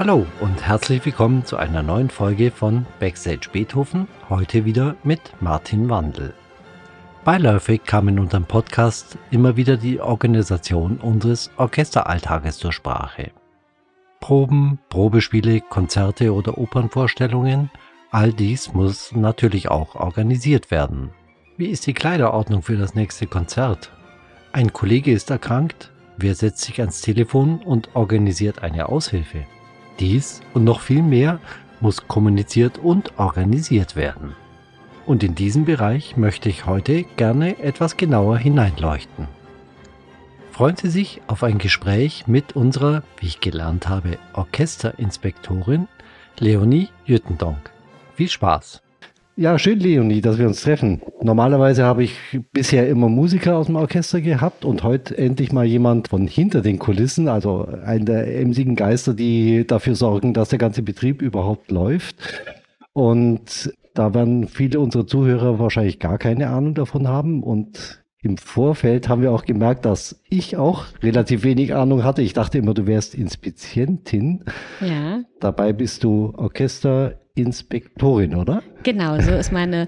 Hallo und herzlich willkommen zu einer neuen Folge von Backstage Beethoven, heute wieder mit Martin Wandel. Beiläufig kam in unserem Podcast immer wieder die Organisation unseres Orchesteralltages zur Sprache. Proben, Probespiele, Konzerte oder Opernvorstellungen, all dies muss natürlich auch organisiert werden. Wie ist die Kleiderordnung für das nächste Konzert? Ein Kollege ist erkrankt, wer setzt sich ans Telefon und organisiert eine Aushilfe? Dies und noch viel mehr muss kommuniziert und organisiert werden. Und in diesem Bereich möchte ich heute gerne etwas genauer hineinleuchten. Freuen Sie sich auf ein Gespräch mit unserer, wie ich gelernt habe, Orchesterinspektorin Leonie Jüttendonk. Viel Spaß! Ja, schön, Leonie, dass wir uns treffen. Normalerweise habe ich bisher immer Musiker aus dem Orchester gehabt und heute endlich mal jemand von hinter den Kulissen, also einen der emsigen Geister, die dafür sorgen, dass der ganze Betrieb überhaupt läuft. Und da werden viele unserer Zuhörer wahrscheinlich gar keine Ahnung davon haben. Und im Vorfeld haben wir auch gemerkt, dass ich auch relativ wenig Ahnung hatte. Ich dachte immer, du wärst Inspizientin. Ja. Dabei bist du Orchester Inspektorin, oder? Genau, so ist meine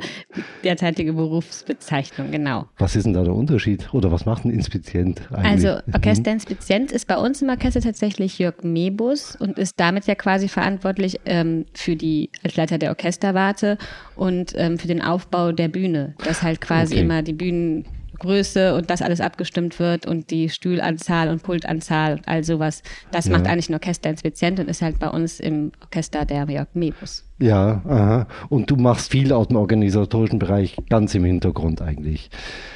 derzeitige Berufsbezeichnung, genau. Was ist denn da der Unterschied? Oder was macht ein Inspizient eigentlich? Also Orchesterinspizient ist bei uns im Orchester tatsächlich Jörg Mebus und ist damit ja quasi verantwortlich ähm, für die, als Leiter der Orchesterwarte und ähm, für den Aufbau der Bühne, dass halt quasi okay. immer die Bühnen Größe und das alles abgestimmt wird und die Stühlanzahl und Pultanzahl und all sowas. Das ja. macht eigentlich ein Orchesterinspizient und ist halt bei uns im Orchester der Jörg Mebus. Ja, aha. Und du machst viel aus dem organisatorischen Bereich ganz im Hintergrund eigentlich.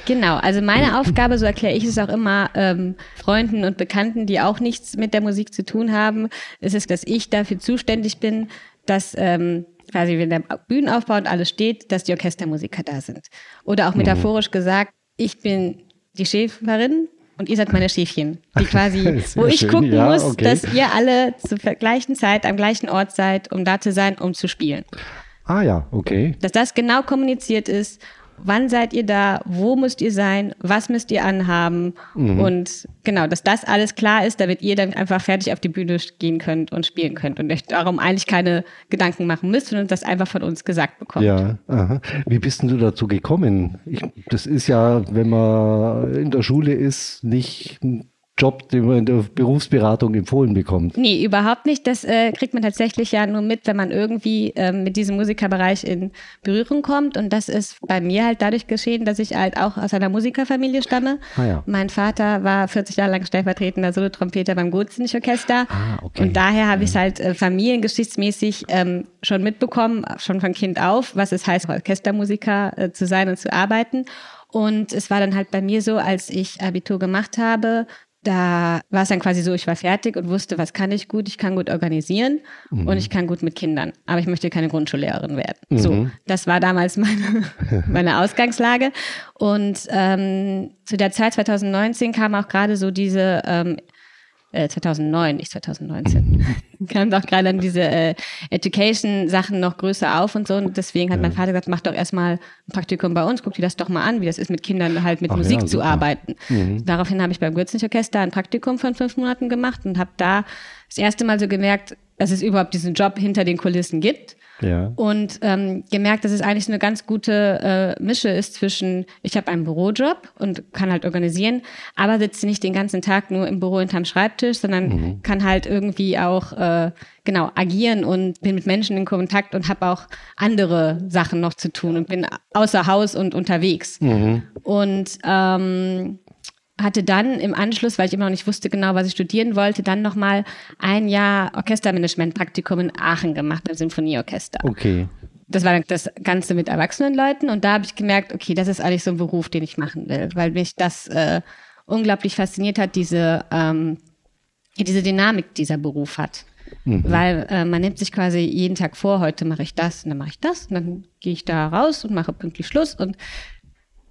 Genau, also meine Aufgabe, so erkläre ich es auch immer ähm, Freunden und Bekannten, die auch nichts mit der Musik zu tun haben, ist es, dass ich dafür zuständig bin, dass ähm, quasi wenn der Bühnenaufbau und alles steht, dass die Orchestermusiker da sind. Oder auch metaphorisch mhm. gesagt, ich bin die Schäferin und ihr seid meine Schäfchen, die quasi, wo ich schön. gucken ja, muss, okay. dass ihr alle zur gleichen Zeit am gleichen Ort seid, um da zu sein, um zu spielen. Ah ja, okay. Dass das genau kommuniziert ist wann seid ihr da, wo müsst ihr sein, was müsst ihr anhaben mhm. und genau, dass das alles klar ist, damit ihr dann einfach fertig auf die Bühne gehen könnt und spielen könnt und euch darum eigentlich keine Gedanken machen müsst und das einfach von uns gesagt bekommt. Ja, aha. wie bist denn du dazu gekommen? Ich, das ist ja, wenn man in der Schule ist, nicht Job, den man in der Berufsberatung empfohlen bekommt. Nee, überhaupt nicht. Das äh, kriegt man tatsächlich ja nur mit, wenn man irgendwie ähm, mit diesem Musikerbereich in Berührung kommt. Und das ist bei mir halt dadurch geschehen, dass ich halt auch aus einer Musikerfamilie stamme. Ah, ja. Mein Vater war 40 Jahre lang stellvertretender Solotrompeter beim Gurzenich-Orchester. Ah, okay. Und daher habe ich es halt äh, familiengeschichtsmäßig ähm, schon mitbekommen, schon von Kind auf, was es heißt, Orchestermusiker äh, zu sein und zu arbeiten. Und es war dann halt bei mir so, als ich Abitur gemacht habe, da war es dann quasi so, ich war fertig und wusste, was kann ich gut? Ich kann gut organisieren mhm. und ich kann gut mit Kindern. Aber ich möchte keine Grundschullehrerin werden. Mhm. So, das war damals meine, meine Ausgangslage. Und ähm, zu der Zeit 2019 kam auch gerade so diese ähm, 2009, äh, nicht 2019, kam doch gerade dann diese äh, Education-Sachen noch größer auf und so. Und deswegen hat ja. mein Vater gesagt, mach doch erstmal ein Praktikum bei uns, guck dir das doch mal an, wie das ist, mit Kindern halt mit Ach Musik ja, zu arbeiten. Mhm. Daraufhin habe ich beim Gürzenich-Orchester ein Praktikum von fünf Monaten gemacht und habe da das erste Mal so gemerkt, dass es überhaupt diesen Job hinter den Kulissen gibt ja. Und ähm, gemerkt, dass es eigentlich so eine ganz gute äh, Mische ist zwischen, ich habe einen Bürojob und kann halt organisieren, aber sitze nicht den ganzen Tag nur im Büro hinterm Schreibtisch, sondern mhm. kann halt irgendwie auch äh, genau agieren und bin mit Menschen in Kontakt und habe auch andere Sachen noch zu tun und bin außer Haus und unterwegs. Mhm. Und ähm, hatte dann im Anschluss, weil ich immer noch nicht wusste genau, was ich studieren wollte, dann nochmal ein Jahr Orchestermanagement-Praktikum in Aachen gemacht beim Symphonieorchester. Okay. Das war dann das Ganze mit erwachsenen Leuten und da habe ich gemerkt, okay, das ist eigentlich so ein Beruf, den ich machen will, weil mich das äh, unglaublich fasziniert hat, diese, ähm, diese Dynamik, die dieser Beruf hat. Mhm. Weil äh, man nimmt sich quasi jeden Tag vor, heute mache ich das und dann mache ich das und dann gehe ich da raus und mache pünktlich Schluss und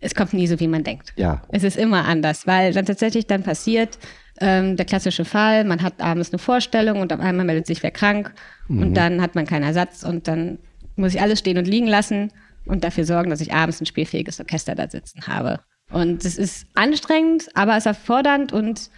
es kommt nie so, wie man denkt. Ja. Es ist immer anders, weil dann tatsächlich dann passiert, ähm, der klassische Fall, man hat abends eine Vorstellung und auf einmal meldet sich wer krank mhm. und dann hat man keinen Ersatz und dann muss ich alles stehen und liegen lassen und dafür sorgen, dass ich abends ein spielfähiges Orchester da sitzen habe. Und es ist anstrengend, aber es ist erfordernd und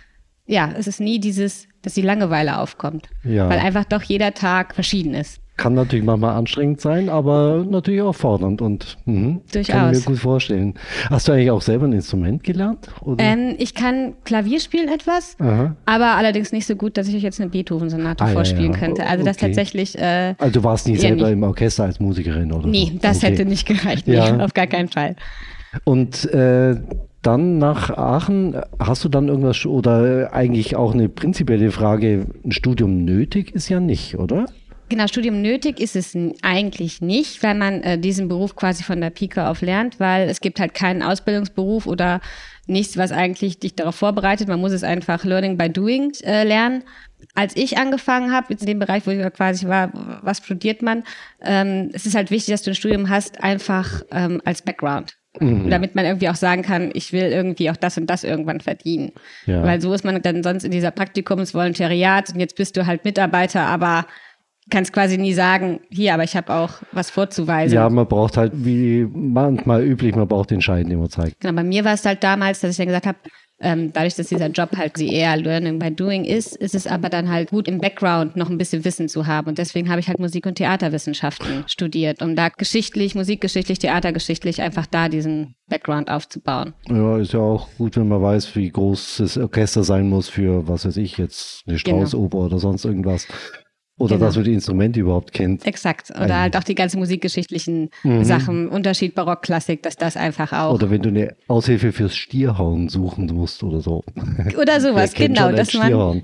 ja, es ist nie dieses, dass die Langeweile aufkommt. Ja. Weil einfach doch jeder Tag verschieden ist. Kann natürlich manchmal anstrengend sein, aber natürlich auch fordernd und mh, Durchaus. kann ich mir gut vorstellen. Hast du eigentlich auch selber ein Instrument gelernt? Ähm, ich kann Klavier spielen etwas, Aha. aber allerdings nicht so gut, dass ich euch jetzt eine Beethoven-Sonate ah, vorspielen ja, ja. könnte. Also okay. das tatsächlich. Äh, also du warst nie selber nicht. im Orchester als Musikerin oder? Nee, so. das okay. hätte nicht gereicht. Nee, ja. auf gar keinen Fall. Und äh, dann nach Aachen, hast du dann irgendwas oder eigentlich auch eine prinzipielle Frage, ein Studium nötig ist ja nicht, oder? Genau, Studium nötig ist es eigentlich nicht, weil man äh, diesen Beruf quasi von der Pike auf lernt, weil es gibt halt keinen Ausbildungsberuf oder nichts, was eigentlich dich darauf vorbereitet. Man muss es einfach Learning by Doing äh, lernen. Als ich angefangen habe, in dem Bereich, wo ich quasi war, was studiert man, ähm, es ist halt wichtig, dass du ein Studium hast, einfach ähm, als Background. Mhm. Damit man irgendwie auch sagen kann, ich will irgendwie auch das und das irgendwann verdienen. Ja. Weil so ist man dann sonst in dieser Praktikumsvolontariat und jetzt bist du halt Mitarbeiter, aber kannst quasi nie sagen, hier, aber ich habe auch was vorzuweisen. Ja, man braucht halt, wie manchmal üblich, man braucht den Schein, den man zeigt. Genau, bei mir war es halt damals, dass ich dann gesagt habe, ähm, dadurch, dass dieser Job halt eher Learning by Doing ist, ist es aber dann halt gut im Background noch ein bisschen Wissen zu haben. Und deswegen habe ich halt Musik- und Theaterwissenschaften studiert, um da geschichtlich, musikgeschichtlich, theatergeschichtlich einfach da diesen Background aufzubauen. Ja, ist ja auch gut, wenn man weiß, wie groß das Orchester sein muss für, was weiß ich, jetzt eine genau. Straußoper genau. oder sonst irgendwas. Oder genau. dass man die Instrumente überhaupt kennt. Exakt. Oder Eigentlich. halt auch die ganzen musikgeschichtlichen mhm. Sachen, Unterschied Barock, Klassik, dass das einfach auch. Oder wenn du eine Aushilfe fürs Stierhauen suchen musst oder so. Oder sowas, genau. Dass man,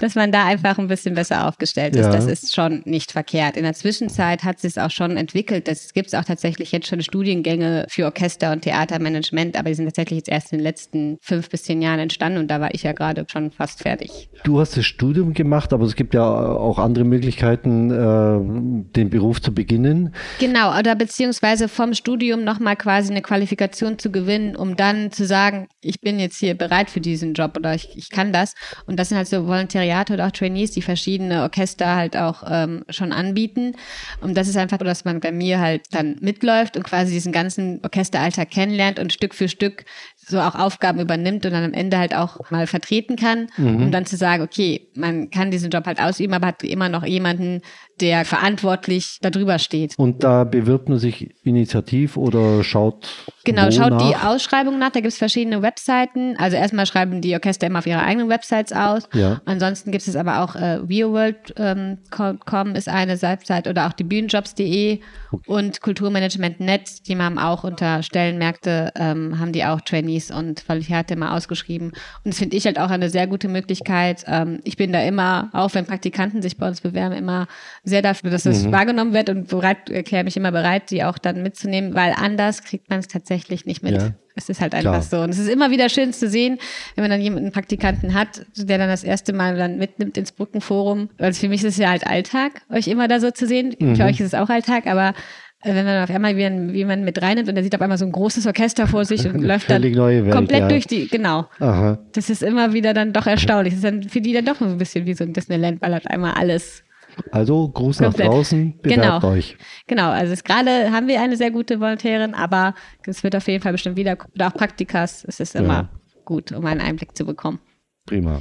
dass man da einfach ein bisschen besser aufgestellt ist. Ja. Das ist schon nicht verkehrt. In der Zwischenzeit hat es auch schon entwickelt. Es gibt auch tatsächlich jetzt schon Studiengänge für Orchester und Theatermanagement, aber die sind tatsächlich jetzt erst in den letzten fünf bis zehn Jahren entstanden und da war ich ja gerade schon fast fertig. Du hast das Studium gemacht, aber es gibt ja auch andere andere Möglichkeiten, äh, den Beruf zu beginnen. Genau, oder beziehungsweise vom Studium nochmal quasi eine Qualifikation zu gewinnen, um dann zu sagen, ich bin jetzt hier bereit für diesen Job oder ich, ich kann das. Und das sind halt so Volontariate oder auch Trainees, die verschiedene Orchester halt auch ähm, schon anbieten. Und das ist einfach so, dass man bei mir halt dann mitläuft und quasi diesen ganzen Orchesteralltag kennenlernt und Stück für Stück so auch Aufgaben übernimmt und dann am Ende halt auch mal vertreten kann, mhm. um dann zu sagen, okay, man kann diesen Job halt ausüben, aber hat immer noch jemanden, der verantwortlich darüber steht. Und da bewirbt man sich initiativ oder schaut. Genau, schaut nach? die Ausschreibung nach. Da gibt es verschiedene Webseiten. Also erstmal schreiben die Orchester immer auf ihre eigenen Websites aus. Ja. Ansonsten gibt es aber auch äh, realworld.com ähm, ist eine Website oder auch die Bühnenjobs.de okay. und Kulturmanagement.net. Die haben auch unter Stellenmärkte, ähm, haben die auch Trainees und Qualifikate immer ausgeschrieben. Und das finde ich halt auch eine sehr gute Möglichkeit. Ähm, ich bin da immer, auch wenn Praktikanten sich bei uns bewerben, immer sehr dafür, dass es mhm. wahrgenommen wird und bereit, erkläre mich immer bereit, die auch dann mitzunehmen, weil anders kriegt man es tatsächlich nicht mit. Ja. Es ist halt einfach Klar. so. Und es ist immer wieder schön zu sehen, wenn man dann jemanden einen Praktikanten hat, der dann das erste Mal dann mitnimmt ins Brückenforum. Also für mich ist es ja halt Alltag, euch immer da so zu sehen. Mhm. Für euch ist es auch Alltag, aber äh, wenn man auf einmal wie, man mit reinnimmt und er sieht auf einmal so ein großes Orchester vor sich und läuft dann Welt, komplett ja. durch die, genau. Aha. Das ist immer wieder dann doch erstaunlich. Das ist dann für die dann doch so ein bisschen wie so ein Disneyland, weil halt einmal alles also Gruß nach draußen, bewerbt genau. euch. Genau, also gerade haben wir eine sehr gute Volontärin, aber es wird auf jeden Fall bestimmt wieder, oder auch Praktikas, es ist immer ja. gut, um einen Einblick zu bekommen. Prima.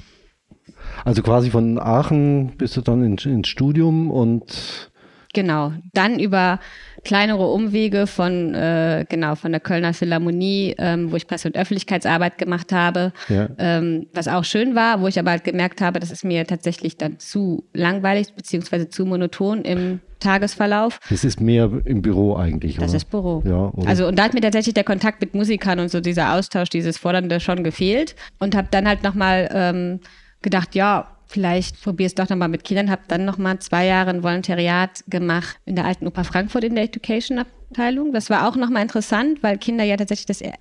Also quasi von Aachen bist du dann ins, ins Studium und Genau, dann über kleinere Umwege von äh, genau von der Kölner Philharmonie, ähm, wo ich Presse- und Öffentlichkeitsarbeit gemacht habe, ja. ähm, was auch schön war, wo ich aber halt gemerkt habe, das ist mir tatsächlich dann zu langweilig beziehungsweise zu monoton im Tagesverlauf. Das ist mehr im Büro eigentlich, Das oder? ist Büro. Ja, oder? Also und da hat mir tatsächlich der Kontakt mit Musikern und so dieser Austausch, dieses Fordernde schon gefehlt und habe dann halt nochmal ähm, gedacht, ja, vielleicht probier es doch nochmal mit Kindern, habe dann nochmal zwei Jahre ein Volontariat gemacht in der Alten Oper Frankfurt in der Education Abteilung. Das war auch nochmal interessant, weil Kinder ja tatsächlich das äh,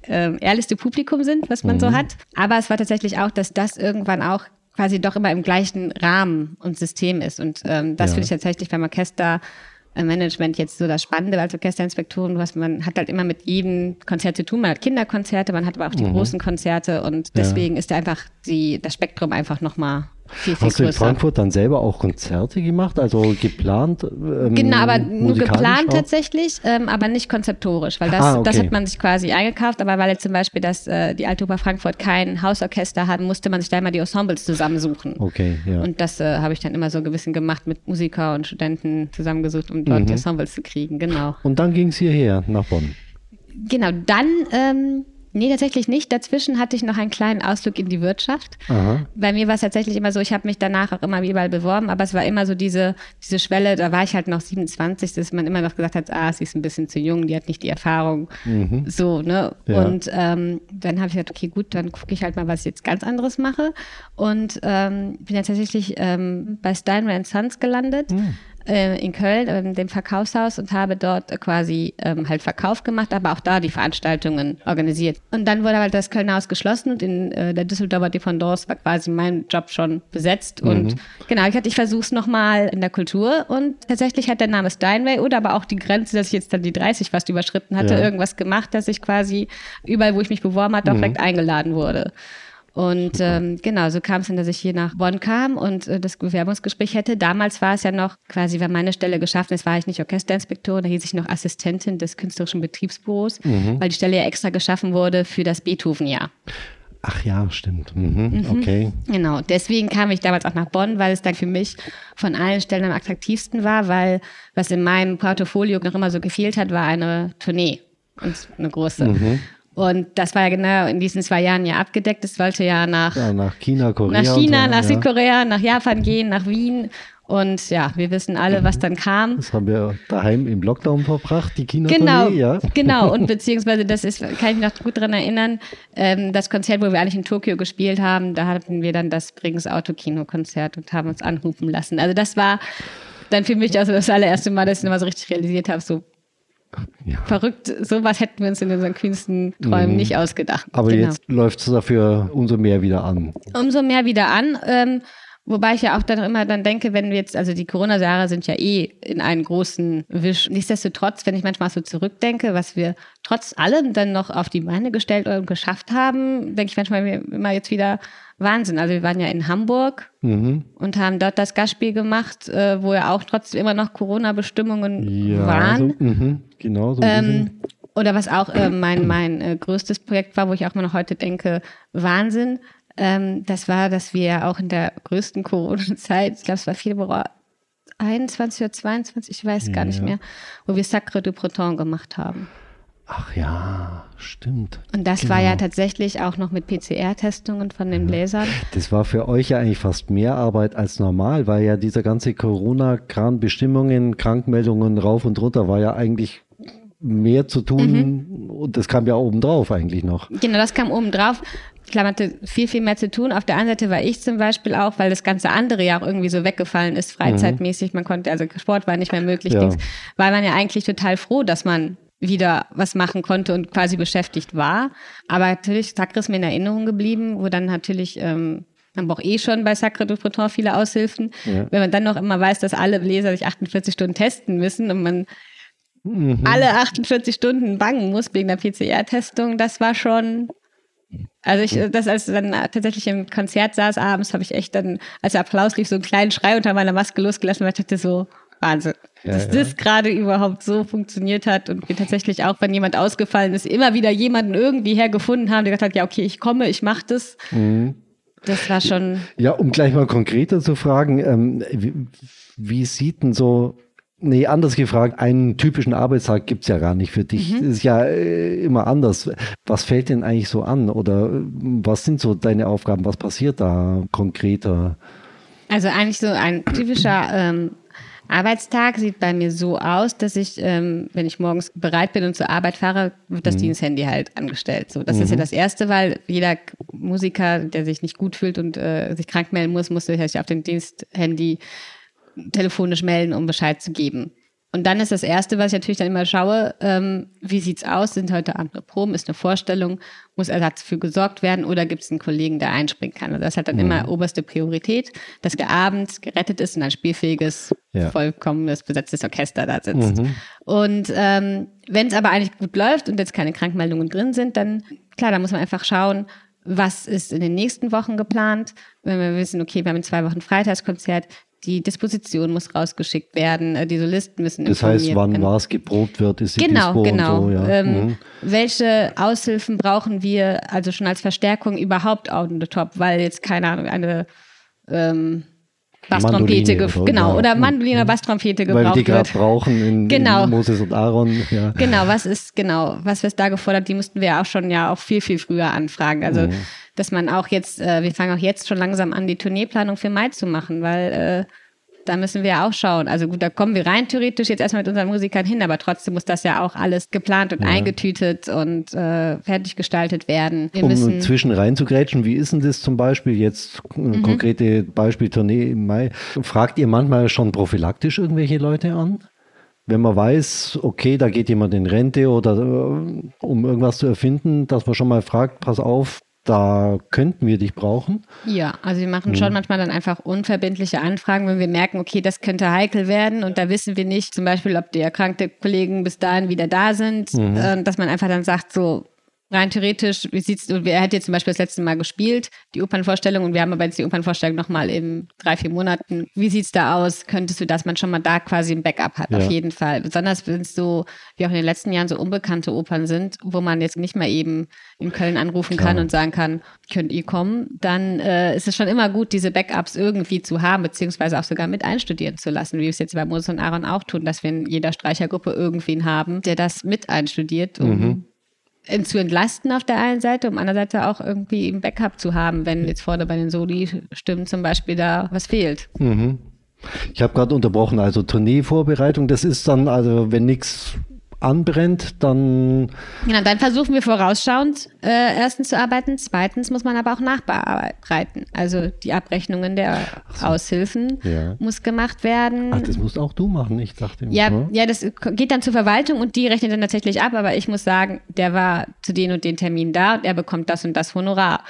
ehrlichste Publikum sind, was man mhm. so hat. Aber es war tatsächlich auch, dass das irgendwann auch quasi doch immer im gleichen Rahmen und System ist. Und ähm, das ja. finde ich tatsächlich beim Orchester Management jetzt so das Spannende als Orchesterinspektoren, was man hat halt immer mit jedem Konzert zu tun. Man hat Kinderkonzerte, man hat aber auch die mhm. großen Konzerte und deswegen ja. ist da einfach die, das Spektrum einfach nochmal viel, viel Hast du in Frankfurt dann selber auch Konzerte gemacht, also geplant? Ähm, genau, aber nur geplant auch? tatsächlich, ähm, aber nicht konzeptorisch, weil das, ah, okay. das hat man sich quasi eingekauft, aber weil jetzt zum Beispiel das, äh, die Altoper Frankfurt kein Hausorchester hat, musste man sich da immer die Ensembles zusammensuchen. Okay, ja. Und das äh, habe ich dann immer so bisschen gemacht mit Musiker und Studenten zusammengesucht, um dort mhm. die Ensembles zu kriegen, genau. Und dann ging es hierher nach Bonn. Genau, dann ähm, Nee, tatsächlich nicht. Dazwischen hatte ich noch einen kleinen Ausflug in die Wirtschaft. Aha. Bei mir war es tatsächlich immer so, ich habe mich danach auch immer überall beworben, aber es war immer so diese, diese Schwelle, da war ich halt noch 27, dass man immer noch gesagt hat, ah, sie ist ein bisschen zu jung, die hat nicht die Erfahrung. Mhm. So, ne? Ja. Und ähm, dann habe ich gesagt, okay, gut, dann gucke ich halt mal, was ich jetzt ganz anderes mache. Und ähm, bin ja tatsächlich ähm, bei Steinway Sons gelandet. Mhm äh, in Köln, äh, dem Verkaufshaus und habe dort quasi ähm, halt Verkauf gemacht, aber auch da die Veranstaltungen organisiert. Und dann wurde halt das Kölner Haus geschlossen und in äh, der Düsseldorfer Dependance war quasi mein Job schon besetzt. Mhm. Und genau, ich hatte, ich versuche es nochmal in der Kultur und tatsächlich hat der Name Steinway oder aber auch die Grenze, dass ich jetzt dann die 30 fast überschritten hatte, ja. irgendwas gemacht, dass ich quasi überall, wo ich mich beworben hatte, auch mhm. direkt eingeladen wurde. Und ähm, genau, so kam es dann, dass ich hier nach Bonn kam und äh, das Bewerbungsgespräch hätte. Damals war es ja noch quasi, wenn meine Stelle geschaffen ist, war ich nicht Orchesterinspektorin, da hieß ich noch Assistentin des künstlerischen Betriebsbüros, mhm. weil die Stelle ja extra geschaffen wurde für das Beethoven-Jahr. Ach ja, stimmt. Mhm. Mhm. Okay. Genau, deswegen kam ich damals auch nach Bonn, weil es dann für mich von allen Stellen am attraktivsten war, weil was in meinem Portfolio noch immer so gefehlt hat, war eine Tournee. Und eine große. Mhm. Und das war ja genau in diesen zwei Jahren ja abgedeckt. Es wollte ja nach, ja, nach China, Korea. Nach China, so, nach ja. Südkorea, nach Japan gehen, nach Wien. Und ja, wir wissen alle, was dann kam. Das haben wir daheim im Lockdown verbracht, die china Genau, ja. genau. Und beziehungsweise, das ist, kann ich mich noch gut daran erinnern, ähm, das Konzert, wo wir eigentlich in Tokio gespielt haben, da hatten wir dann das Brings Auto-Kino-Konzert und haben uns anrufen lassen. Also das war dann für mich also das allererste Mal, dass ich nochmal so richtig realisiert habe, so ja. Verrückt, sowas hätten wir uns in unseren kühnsten Träumen mhm. nicht ausgedacht. Aber genau. jetzt läuft es dafür umso mehr wieder an. Umso mehr wieder an. Ähm, wobei ich ja auch dann immer dann denke, wenn wir jetzt, also die Corona-Jahre sind ja eh in einen großen Wisch. Nichtsdestotrotz, wenn ich manchmal so zurückdenke, was wir trotz allem dann noch auf die Beine gestellt und geschafft haben, denke ich manchmal immer jetzt wieder, Wahnsinn. Also wir waren ja in Hamburg mhm. und haben dort das Gastspiel gemacht, äh, wo ja auch trotzdem immer noch Corona-Bestimmungen ja, waren. So, mh, genau so. Ähm, oder was auch äh, mein, mein äh, größtes Projekt war, wo ich auch immer noch heute denke, Wahnsinn. Ähm, das war, dass wir auch in der größten Corona-Zeit, ich glaube, es war Februar 21 oder 22, ich weiß gar nicht mehr, wo wir Sacre du Breton gemacht haben. Ach ja, stimmt. Und das genau. war ja tatsächlich auch noch mit PCR-Testungen von den Bläsern. Das war für euch ja eigentlich fast mehr Arbeit als normal, weil ja dieser ganze Corona-Kram, Bestimmungen, Krankmeldungen rauf und runter war ja eigentlich mehr zu tun mhm. und das kam ja obendrauf eigentlich noch. Genau, das kam obendrauf. Ich glaube, man hatte viel, viel mehr zu tun. Auf der anderen Seite war ich zum Beispiel auch, weil das ganze andere ja auch irgendwie so weggefallen ist, freizeitmäßig. Mhm. Man konnte, also Sport war nicht mehr möglich, ja. war man ja eigentlich total froh, dass man wieder was machen konnte und quasi beschäftigt war. Aber natürlich, Sacre ist mir in Erinnerung geblieben, wo dann natürlich, ähm, man braucht eh schon bei Sacre du Breton viele Aushilfen. Ja. Wenn man dann noch immer weiß, dass alle Leser sich 48 Stunden testen müssen und man mhm. alle 48 Stunden bangen muss wegen der PCR-Testung, das war schon also ich, das als dann tatsächlich im Konzert saß abends, habe ich echt dann, als der Applaus lief, so einen kleinen Schrei unter meiner Maske losgelassen, weil ich dachte so, Wahnsinn. Ja, dass ja. das gerade überhaupt so funktioniert hat und wir tatsächlich auch, wenn jemand ausgefallen ist, immer wieder jemanden irgendwie hergefunden haben, der gesagt hat, ja, okay, ich komme, ich mache das. Mhm. Das war schon. Ja, um gleich mal konkreter zu fragen, ähm, wie, wie, sieht denn so, nee, anders gefragt, einen typischen Arbeitstag gibt es ja gar nicht für dich. Mhm. Das ist ja äh, immer anders. Was fällt denn eigentlich so an? Oder äh, was sind so deine Aufgaben? Was passiert da konkreter? Also eigentlich so ein typischer ähm, Arbeitstag sieht bei mir so aus, dass ich, ähm, wenn ich morgens bereit bin und zur Arbeit fahre, wird das mhm. Diensthandy halt angestellt. So, das mhm. ist ja mhm. das Erste, weil jeder Musiker, der sich nicht gut fühlt und äh, sich krank melden muss, muss sich auf den Diensthandy telefonisch melden, um Bescheid zu geben. Und dann ist das Erste, was ich natürlich dann immer schaue, ähm, wie sieht's aus? Sind heute Abend eine Proben? Ist eine Vorstellung? Muss Ersatz für gesorgt werden? Oder gibt es einen Kollegen, der einspringen kann? Also das hat dann mhm. immer oberste Priorität, dass der Abend gerettet ist und ein spielfähiges, ja. vollkommenes, besetztes Orchester da sitzt. Mhm. Und ähm, wenn es aber eigentlich gut läuft und jetzt keine Krankmeldungen drin sind, dann klar, da muss man einfach schauen, was ist in den nächsten Wochen geplant, wenn wir wissen, okay, wir haben in zwei Wochen Freitagskonzert, die Disposition muss rausgeschickt werden, äh, die Solisten müssen Das heißt, wann werden. was geprobt wird, ist die genau, Dispo genau. So, ja. ähm, mhm. Welche Aushilfen brauchen wir also schon als Verstärkung überhaupt on the top, weil jetzt keine Ahnung eine ähm, Basstrompete, oder, genau, oder Mandoline, mhm. Basstrompete gebraucht Weil wir die gerade brauchen in, genau. in, Moses und Aaron. Ja. Genau, was ist genau, was wird da gefordert? Die mussten wir auch schon ja auch viel viel früher anfragen. Also mhm. dass man auch jetzt, äh, wir fangen auch jetzt schon langsam an, die Tourneeplanung für Mai zu machen, weil äh, da müssen wir auch schauen. Also gut, da kommen wir rein theoretisch jetzt erstmal mit unseren Musikern hin, aber trotzdem muss das ja auch alles geplant und ja. eingetütet und äh, fertig gestaltet werden. Wir um müssen zwischen reinzugrätschen, wie ist denn das zum Beispiel jetzt, mhm. konkrete Beispiel Tournee im Mai, fragt ihr manchmal schon prophylaktisch irgendwelche Leute an? wenn man weiß, okay, da geht jemand in Rente oder äh, um irgendwas zu erfinden, dass man schon mal fragt, pass auf, da könnten wir dich brauchen. Ja, also wir machen schon mhm. manchmal dann einfach unverbindliche Anfragen, wenn wir merken, okay, das könnte heikel werden und da wissen wir nicht, zum Beispiel, ob die erkrankte Kollegen bis dahin wieder da sind, mhm. äh, dass man einfach dann sagt, so, rein theoretisch, wie sieht's, er hat jetzt zum Beispiel das letzte Mal gespielt, die Opernvorstellung, und wir haben aber jetzt die Opernvorstellung nochmal in drei, vier Monaten. Wie sieht's da aus? Könntest du, dass man schon mal da quasi ein Backup hat, ja. auf jeden Fall. Besonders wenn es so, wie auch in den letzten Jahren so unbekannte Opern sind, wo man jetzt nicht mal eben in Köln anrufen Klar. kann und sagen kann, könnt ihr kommen, dann äh, ist es schon immer gut, diese Backups irgendwie zu haben, beziehungsweise auch sogar mit einstudieren zu lassen, wie wir es jetzt bei Moses und Aaron auch tun, dass wir in jeder Streichergruppe irgendwen haben, der das mit einstudiert, um mhm zu entlasten auf der einen Seite, um andererseits auch irgendwie ein Backup zu haben, wenn jetzt vorne bei den Soli-Stimmen zum Beispiel da was fehlt. Mhm. Ich habe gerade unterbrochen, also Tourneevorbereitung, das ist dann, also wenn nichts anbrennt, dann. Genau, dann versuchen wir vorausschauend äh, erstens zu arbeiten. Zweitens muss man aber auch nachbereiten. Also die Abrechnungen der so. Aushilfen ja. muss gemacht werden. Ach, das musst auch du machen, ich dachte. Ja, so. ja, das geht dann zur Verwaltung und die rechnet dann tatsächlich ab. Aber ich muss sagen, der war zu den und den Termin da und er bekommt das und das Honorar.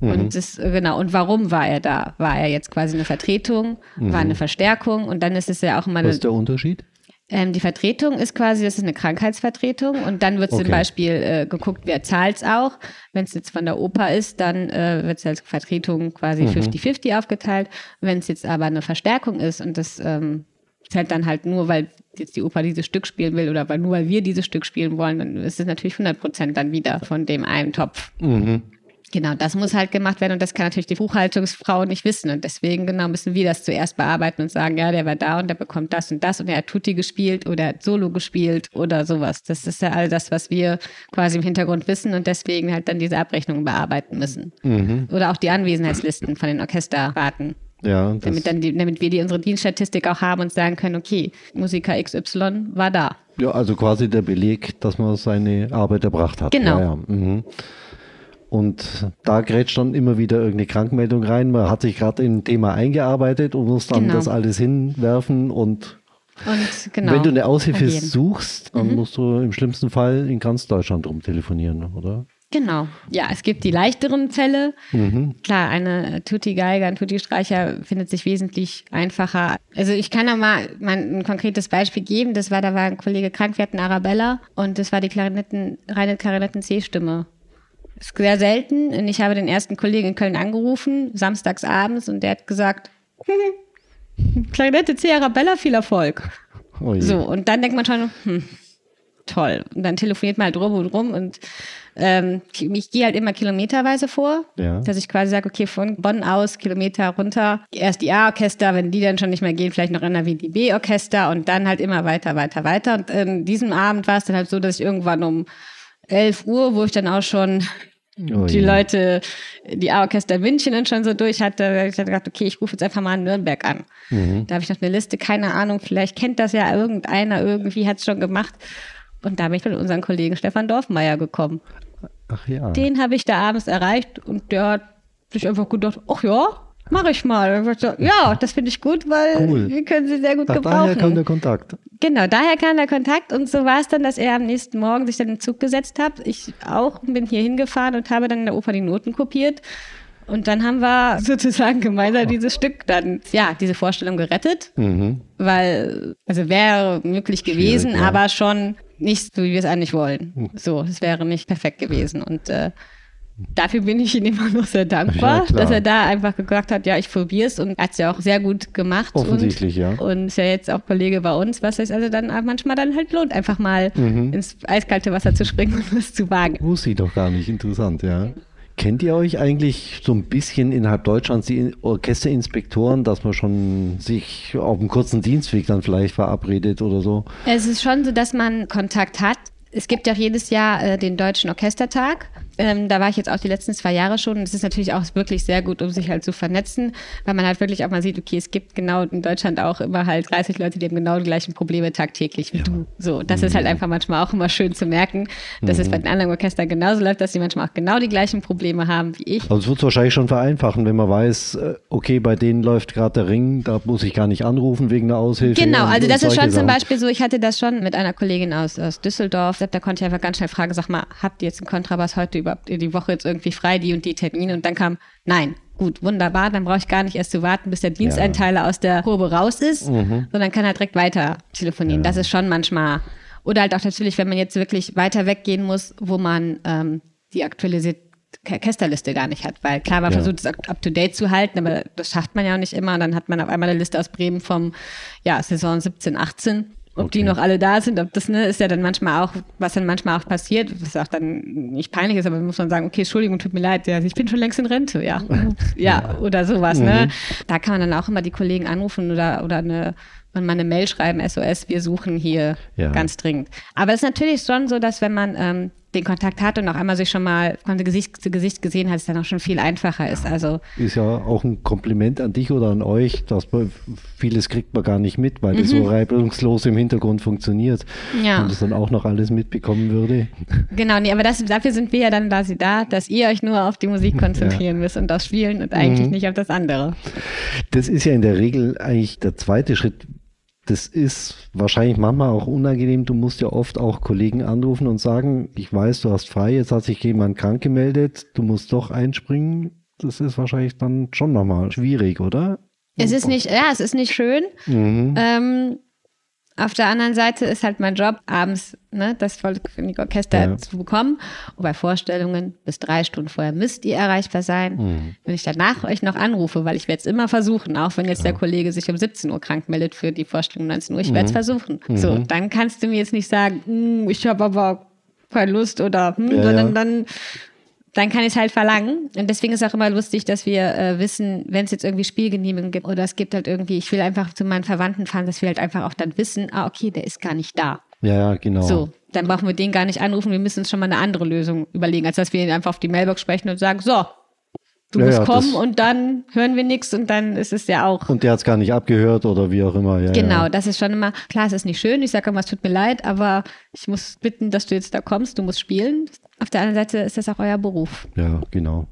Mhm. Und das, genau, und warum war er da? War er jetzt quasi eine Vertretung, mhm. war eine Verstärkung und dann ist es ja auch immer. Was ist der Unterschied? Ähm, die Vertretung ist quasi, das ist eine Krankheitsvertretung und dann wird okay. zum Beispiel äh, geguckt, wer zahlt es auch. Wenn es jetzt von der Oper ist, dann äh, wird es als Vertretung quasi 50-50 mhm. aufgeteilt. Wenn es jetzt aber eine Verstärkung ist und das ähm, zählt dann halt nur, weil jetzt die Oper dieses Stück spielen will oder weil nur weil wir dieses Stück spielen wollen, dann ist es natürlich 100 Prozent dann wieder von dem einen Topf. Mhm. Genau, das muss halt gemacht werden und das kann natürlich die Buchhaltungsfrau nicht wissen und deswegen genau müssen wir das zuerst bearbeiten und sagen, ja, der war da und der bekommt das und das und er hat Tutti gespielt oder hat Solo gespielt oder sowas. Das ist ja all das, was wir quasi im Hintergrund wissen und deswegen halt dann diese Abrechnungen bearbeiten müssen. Mhm. Oder auch die Anwesenheitslisten von den Orchesterraten. Ja, damit, dann die, damit wir die unsere Dienststatistik auch haben und sagen können, okay, Musiker XY war da. Ja, also quasi der Beleg, dass man seine Arbeit erbracht hat. Genau. Ja, ja. Mhm. Und da grätscht dann immer wieder irgendeine Krankmeldung rein. Man hat sich gerade in ein Thema eingearbeitet und muss dann genau. das alles hinwerfen und und genau, wenn du eine Aushilfe suchst, dann mhm. musst du im schlimmsten Fall in ganz Deutschland rumtelefonieren, oder? Genau. Ja, es gibt die leichteren Fälle. Mhm. Klar, eine Tutti-Geiger, ein Tutti-Streicher findet sich wesentlich einfacher. Also ich kann da mal, mal ein konkretes Beispiel geben. Das war, da war ein Kollege krank, wir hatten Arabella und das war die Klarinetten, reine Klarinetten-C-Stimme ist sehr selten. Und ich habe den ersten Kollegen in Köln angerufen, samstags abends, und der hat gesagt, Klarinette C Arabella, viel Erfolg. Oh so, und dann denkt man schon, hm, toll. Und dann telefoniert man halt rum und rum und ähm, ich gehe halt immer kilometerweise vor, ja. dass ich quasi sage, okay, von Bonn aus Kilometer runter, erst die A-Orchester, wenn die dann schon nicht mehr gehen, vielleicht noch NRW die B-Orchester und dann halt immer weiter, weiter, weiter. Und in diesem Abend war es dann halt so, dass ich irgendwann um 11 Uhr, wo ich dann auch schon oh die Leute, die A-Orchester München dann schon so durch hatte, habe ich dann gedacht, okay, ich rufe jetzt einfach mal in Nürnberg an. Mhm. Da habe ich noch eine Liste, keine Ahnung, vielleicht kennt das ja irgendeiner, irgendwie hat es schon gemacht. Und da bin ich mit unserem Kollegen Stefan Dorfmeier gekommen. Ach ja. Den habe ich da abends erreicht und der hat sich einfach gedacht, ach ja, Mach ich mal. Ja, das finde ich gut, weil cool. wir können sie sehr gut Ach, gebrauchen. Daher kam der Kontakt. Genau, daher kam der Kontakt und so war es dann, dass er am nächsten Morgen sich dann in den Zug gesetzt hat. Ich auch bin hier hingefahren und habe dann in der Oper die Noten kopiert. Und dann haben wir sozusagen gemeinsam dieses Stück dann, ja, diese Vorstellung gerettet, mhm. weil, also wäre möglich gewesen, ja. aber schon nicht so, wie wir es eigentlich wollen. Mhm. So, es wäre nicht perfekt gewesen. Und äh, dafür bin ich ihm immer noch sehr dankbar, ja, dass er da einfach gesagt hat, ja, ich probiere es und hat es ja auch sehr gut gemacht. Offensichtlich, und, ja. Und ist ja jetzt auch Kollege bei uns, was sich also dann manchmal dann halt lohnt, einfach mal mhm. ins eiskalte Wasser zu springen und was zu wagen. Wusste ich doch gar nicht, interessant, ja. Kennt ihr euch eigentlich so ein bisschen innerhalb Deutschlands, die Orchesterinspektoren, dass man schon sich auf einem kurzen Dienstweg dann vielleicht verabredet oder so? Es ist schon so, dass man Kontakt hat. Es gibt ja auch jedes Jahr äh, den Deutschen Orchestertag. Ähm, da war ich jetzt auch die letzten zwei Jahre schon. Und es ist natürlich auch wirklich sehr gut, um sich halt zu vernetzen, weil man halt wirklich auch mal sieht, okay, es gibt genau in Deutschland auch immer halt 30 Leute, die haben genau die gleichen Probleme tagtäglich wie ja. du. So, das mhm. ist halt mhm. einfach manchmal auch immer schön zu merken, dass mhm. es bei den anderen Orchestern genauso läuft, dass sie manchmal auch genau die gleichen Probleme haben wie ich. Also es wird wahrscheinlich schon vereinfachen, wenn man weiß, äh, okay, bei denen läuft gerade der Ring, da muss ich gar nicht anrufen wegen der Aushilfe. Genau, also das ist schon zum Beispiel so, ich hatte das schon mit einer Kollegin aus, aus Düsseldorf, da konnte ich einfach ganz schnell fragen, sag mal, habt ihr jetzt einen Kontrabass heute überhaupt die Woche jetzt irgendwie frei, die und die Termine und dann kam, nein, gut, wunderbar, dann brauche ich gar nicht erst zu warten, bis der Diensteinteiler ja. aus der Probe raus ist, mhm. sondern kann halt direkt weiter telefonieren. Ja. Das ist schon manchmal, oder halt auch natürlich, wenn man jetzt wirklich weiter weggehen muss, wo man ähm, die aktualisiert Orchesterliste gar nicht hat, weil klar, man ja. versucht es up to date zu halten, aber das schafft man ja auch nicht immer. Und dann hat man auf einmal eine Liste aus Bremen vom ja, Saison 17, 18 ob okay. die noch alle da sind, ob das ne, ist ja dann manchmal auch, was dann manchmal auch passiert, was auch dann nicht peinlich ist, aber muss man sagen, okay, Entschuldigung, tut mir leid, ja, ich bin schon längst in Rente, ja. ja, oder sowas, ne? mhm. ne? Da kann man dann auch immer die Kollegen anrufen oder, oder eine, und mal eine Mail schreiben, SOS, wir suchen hier ja. ganz dringend. Aber es ist natürlich schon so, dass wenn man ähm, den Kontakt hat und auch einmal sich schon mal von Gesicht zu Gesicht gesehen hat, es dann auch schon viel einfacher ist. Also ist ja auch ein Kompliment an dich oder an euch, dass man vieles kriegt man gar nicht mit, weil mhm. das so reibungslos im Hintergrund funktioniert. Ja. Und das dann auch noch alles mitbekommen würde. Genau, nee, aber das, dafür sind wir ja dann quasi da, dass ihr euch nur auf die Musik konzentrieren ja. müsst und aufs Spielen und eigentlich mhm. nicht auf das andere. Das ist ja in der Regel eigentlich der zweite Schritt das ist wahrscheinlich manchmal auch unangenehm. Du musst ja oft auch Kollegen anrufen und sagen, ich weiß, du hast frei, jetzt hat sich jemand krank gemeldet, du musst doch einspringen. Das ist wahrscheinlich dann schon nochmal schwierig, oder? Es ist nicht, ja, es ist nicht schön. Mhm. Ähm, auf der anderen Seite ist halt mein Job, abends ne, das Orchester ja. zu bekommen. Und bei Vorstellungen bis drei Stunden vorher müsst ihr erreichbar sein. Mhm. Wenn ich danach euch noch anrufe, weil ich werde es immer versuchen, auch wenn jetzt ja. der Kollege sich um 17 Uhr krank meldet für die Vorstellung 19 Uhr, ich werde es mhm. versuchen. Mhm. So, dann kannst du mir jetzt nicht sagen, hm, ich habe aber keine Lust oder, hm, ja, sondern dann dann kann ich es halt verlangen. Und deswegen ist auch immer lustig, dass wir äh, wissen, wenn es jetzt irgendwie Spielgenehmigungen gibt oder es gibt halt irgendwie, ich will einfach zu meinen Verwandten fahren, dass wir halt einfach auch dann wissen, ah, okay, der ist gar nicht da. Ja, ja, genau. So, dann brauchen wir den gar nicht anrufen, wir müssen uns schon mal eine andere Lösung überlegen, als dass wir ihn einfach auf die Mailbox sprechen und sagen, so, du ja, musst ja, kommen und dann hören wir nichts und dann ist es ja auch. Und der hat es gar nicht abgehört oder wie auch immer. Ja, genau, das ist schon immer, klar, es ist nicht schön, ich sage immer, es tut mir leid, aber ich muss bitten, dass du jetzt da kommst, du musst spielen. Auf der anderen Seite ist das auch euer Beruf. Ja, genau.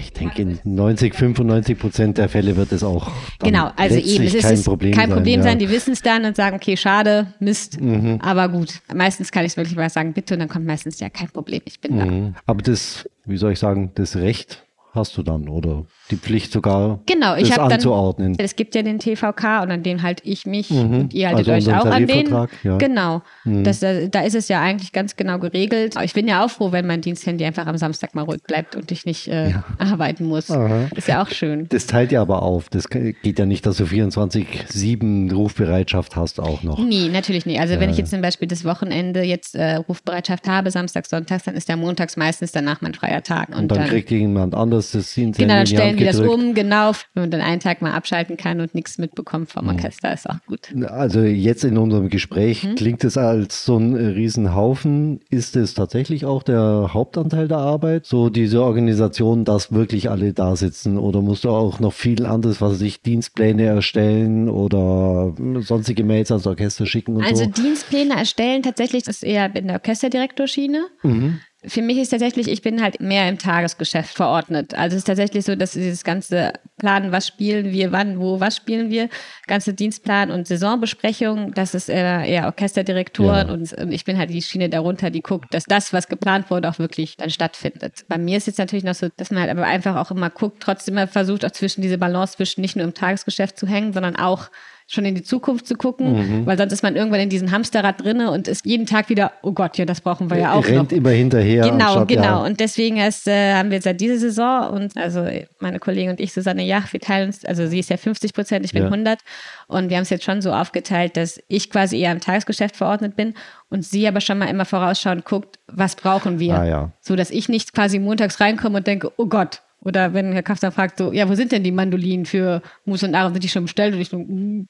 Ich denke, in 90, 95 Prozent der Fälle wird es auch genau, also eben, es ist kein Problem kein Problem sein. sein. Die wissen es dann und sagen, okay, schade, Mist, mhm. aber gut. Meistens kann ich es wirklich mal sagen, bitte, und dann kommt meistens ja kein Problem, ich bin mhm. da. Aber das, wie soll ich sagen, das Recht hast du dann oder die Pflicht sogar genau, ich das anzuordnen. Dann, es gibt ja den TVK und an den halte ich mich mhm. und ihr haltet also euch auch an den. Ja. Genau. Mhm. Das, äh, da ist es ja eigentlich ganz genau geregelt. Ich bin ja auch froh, wenn mein Diensthandy einfach am Samstag mal ruhig bleibt und ich nicht äh, ja. arbeiten muss. Aha. Ist ja auch schön. Das teilt ja aber auf. Das geht ja nicht, dass du 24-7 Rufbereitschaft hast auch noch. Nee, natürlich nicht. Also ja. wenn ich jetzt zum Beispiel das Wochenende jetzt äh, Rufbereitschaft habe, Samstag, Sonntags, dann ist der montags meistens danach mein freier Tag. Und, und dann, dann, kriegt jemand anders das Diensthandy Genau, die das um, genau. Wenn man dann einen Tag mal abschalten kann und nichts mitbekommt vom Orchester, ist auch gut. Also jetzt in unserem Gespräch mhm. klingt es als so ein Riesenhaufen. Ist es tatsächlich auch der Hauptanteil der Arbeit? So diese Organisation, dass wirklich alle da sitzen? Oder musst du auch noch viel anderes, was sich Dienstpläne erstellen oder sonstige Mails ans Orchester schicken und also so? Also Dienstpläne erstellen tatsächlich ist eher in der Orchesterdirektorschiene. Mhm. Für mich ist tatsächlich, ich bin halt mehr im Tagesgeschäft verordnet. Also es ist tatsächlich so, dass dieses ganze Planen, was spielen wir, wann, wo, was spielen wir, ganze Dienstplan und Saisonbesprechung, das ist eher, Orchesterdirektoren ja. und, und, ich bin halt die Schiene darunter, die guckt, dass das, was geplant wurde, auch wirklich dann stattfindet. Bei mir ist jetzt natürlich noch so, dass man halt aber einfach auch immer guckt, trotzdem immer versucht, auch zwischen diese Balance zwischen nicht nur im Tagesgeschäft zu hängen, sondern auch schon in die Zukunft zu gucken, mhm. weil sonst ist man irgendwann in diesem Hamsterrad drinne und ist jeden Tag wieder, oh Gott, ja, das brauchen wir ja auch Rennt noch. immer hinterher. Genau, anstatt, genau. Ja. Und deswegen erst, äh, haben wir seit dieser Saison und also meine Kollegin und ich, Susanne Jach, wir teilen uns, also sie ist ja 50 Prozent, ich bin ja. 100 und wir haben es jetzt schon so aufgeteilt, dass ich quasi eher im Tagesgeschäft verordnet bin und sie aber schon mal immer vorausschauend guckt, was brauchen wir. Ah, ja. So dass ich nicht quasi montags reinkomme und denke, oh Gott, oder wenn Herr Kafter fragt, so, ja, wo sind denn die Mandolinen für Mus und Aaron? Sind die schon bestellt? Und ich so, mm,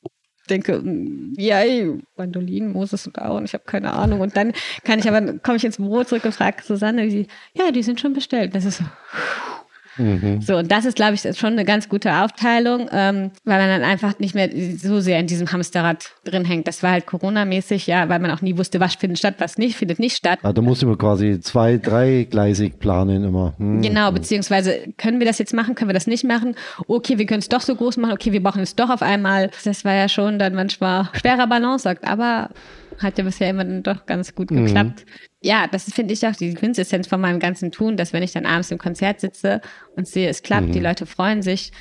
denke, mm, ja, Mandolinen, Moses und Aaron, ich habe keine Ahnung. Und dann kann ich aber, komme ich ins Büro zurück und frage Susanne, die, ja, die sind schon bestellt. Das ist so, Mhm. So, und das ist, glaube ich, schon eine ganz gute Aufteilung, ähm, weil man dann einfach nicht mehr so sehr in diesem Hamsterrad drin hängt. Das war halt Corona-mäßig, ja, weil man auch nie wusste, was findet statt, was nicht, findet nicht statt. Ah, da musste man quasi zwei, dreigleisig planen immer. Mhm. Genau, beziehungsweise können wir das jetzt machen, können wir das nicht machen? Okay, wir können es doch so groß machen, okay, wir brauchen es doch auf einmal. Das war ja schon dann manchmal schwerer Balanceakt, aber hat ja bisher immer dann doch ganz gut mhm. geklappt. Mhm ja, das finde ich auch die Quintessenz von meinem ganzen Tun, dass wenn ich dann abends im Konzert sitze und sehe, es klappt, mhm. die Leute freuen sich,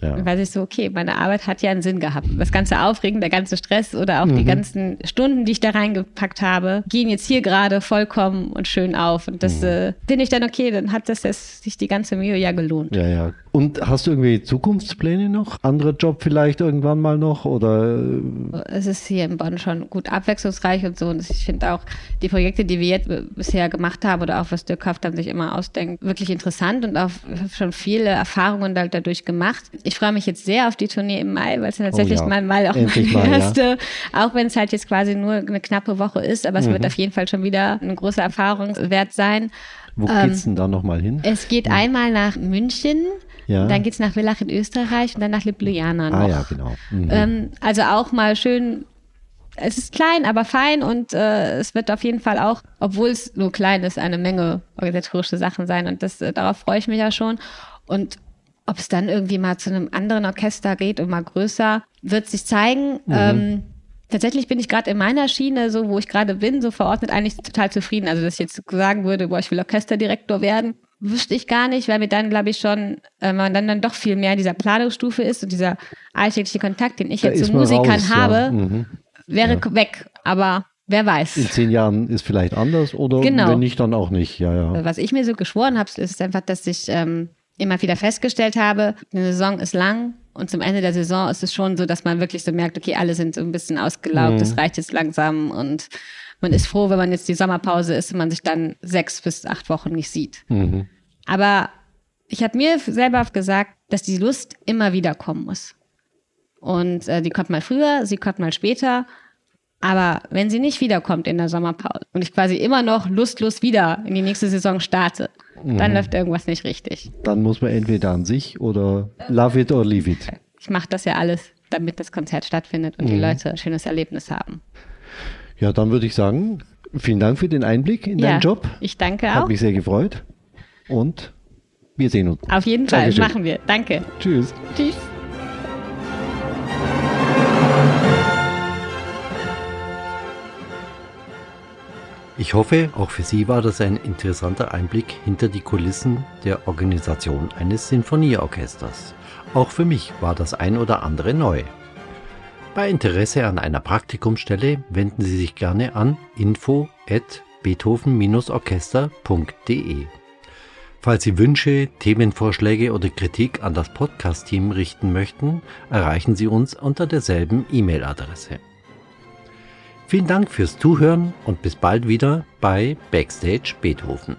ja. Dann weiß ich so, okay, meine Arbeit hat ja einen Sinn gehabt. Das ganze Aufregen, der ganze Stress oder auch mhm. die ganzen Stunden, die ich da reingepackt habe, gehen jetzt hier gerade vollkommen und schön auf. Und das mhm. äh, finde ich dann okay, dann hat das, das sich die ganze Mühe ja gelohnt. Ja, ja. Und hast du irgendwie Zukunftspläne noch? Anderer Job vielleicht irgendwann mal noch? Oder? Es ist hier in Bonn schon gut abwechslungsreich und so. Und ich finde auch die Projekte, die wir jetzt bisher gemacht haben oder auch was Dirk Kraft dann sich immer ausdenkt, wirklich interessant und auch schon viele Erfahrungen dadurch gemacht ich freue mich jetzt sehr auf die Tournee im Mai, weil es tatsächlich oh ja. mal, mal auch Endlich meine erste, ja. auch wenn es halt jetzt quasi nur eine knappe Woche ist, aber es mhm. wird auf jeden Fall schon wieder eine große Erfahrung wert sein. Wo ähm, geht's denn da nochmal hin? Es geht ja. einmal nach München, ja. dann geht's nach Villach in Österreich und dann nach Ljubljana noch. Ah ja, genau. Mhm. Ähm, also auch mal schön es ist klein, aber fein und äh, es wird auf jeden Fall auch, obwohl es nur klein ist, eine Menge organisatorische Sachen sein und das, äh, darauf freue ich mich ja schon. Und ob es dann irgendwie mal zu einem anderen Orchester geht und mal größer, wird sich zeigen. Mhm. Ähm, tatsächlich bin ich gerade in meiner Schiene, so wo ich gerade bin, so verordnet eigentlich total zufrieden. Also, dass ich jetzt sagen würde, boah, ich will Orchesterdirektor werden, wüsste ich gar nicht, weil mir dann, glaube ich, schon, äh, man dann, dann doch viel mehr in dieser Planungsstufe ist und dieser alltägliche Kontakt, den ich da jetzt zu Musikern raus, habe, ja. mhm. wäre ja. weg. Aber Wer weiß. In zehn Jahren ist vielleicht anders oder genau. wenn nicht, dann auch nicht. Ja, ja. Was ich mir so geschworen habe, ist einfach, dass ich ähm, immer wieder festgestellt habe, eine Saison ist lang und zum Ende der Saison ist es schon so, dass man wirklich so merkt, okay, alle sind so ein bisschen ausgelaugt, es mhm. reicht jetzt langsam und man ist froh, wenn man jetzt die Sommerpause ist und man sich dann sechs bis acht Wochen nicht sieht. Mhm. Aber ich habe mir selber gesagt, dass die Lust immer wieder kommen muss. Und äh, die kommt mal früher, sie kommt mal später. Aber wenn sie nicht wiederkommt in der Sommerpause und ich quasi immer noch lustlos wieder in die nächste Saison starte, dann mhm. läuft irgendwas nicht richtig. Dann muss man entweder an sich oder love it or leave it. Ich mache das ja alles, damit das Konzert stattfindet und mhm. die Leute ein schönes Erlebnis haben. Ja, dann würde ich sagen, vielen Dank für den Einblick in ja, deinen Job. Ich danke auch. Hat mich sehr gefreut. Und wir sehen uns. Auf jeden Fall, Dankeschön. machen wir. Danke. Tschüss. Tschüss. Ich hoffe, auch für Sie war das ein interessanter Einblick hinter die Kulissen der Organisation eines Sinfonieorchesters. Auch für mich war das ein oder andere neu. Bei Interesse an einer Praktikumsstelle wenden Sie sich gerne an info@beethoven-orchester.de. Falls Sie Wünsche, Themenvorschläge oder Kritik an das Podcast-Team richten möchten, erreichen Sie uns unter derselben E-Mail-Adresse. Vielen Dank fürs Zuhören und bis bald wieder bei Backstage Beethoven.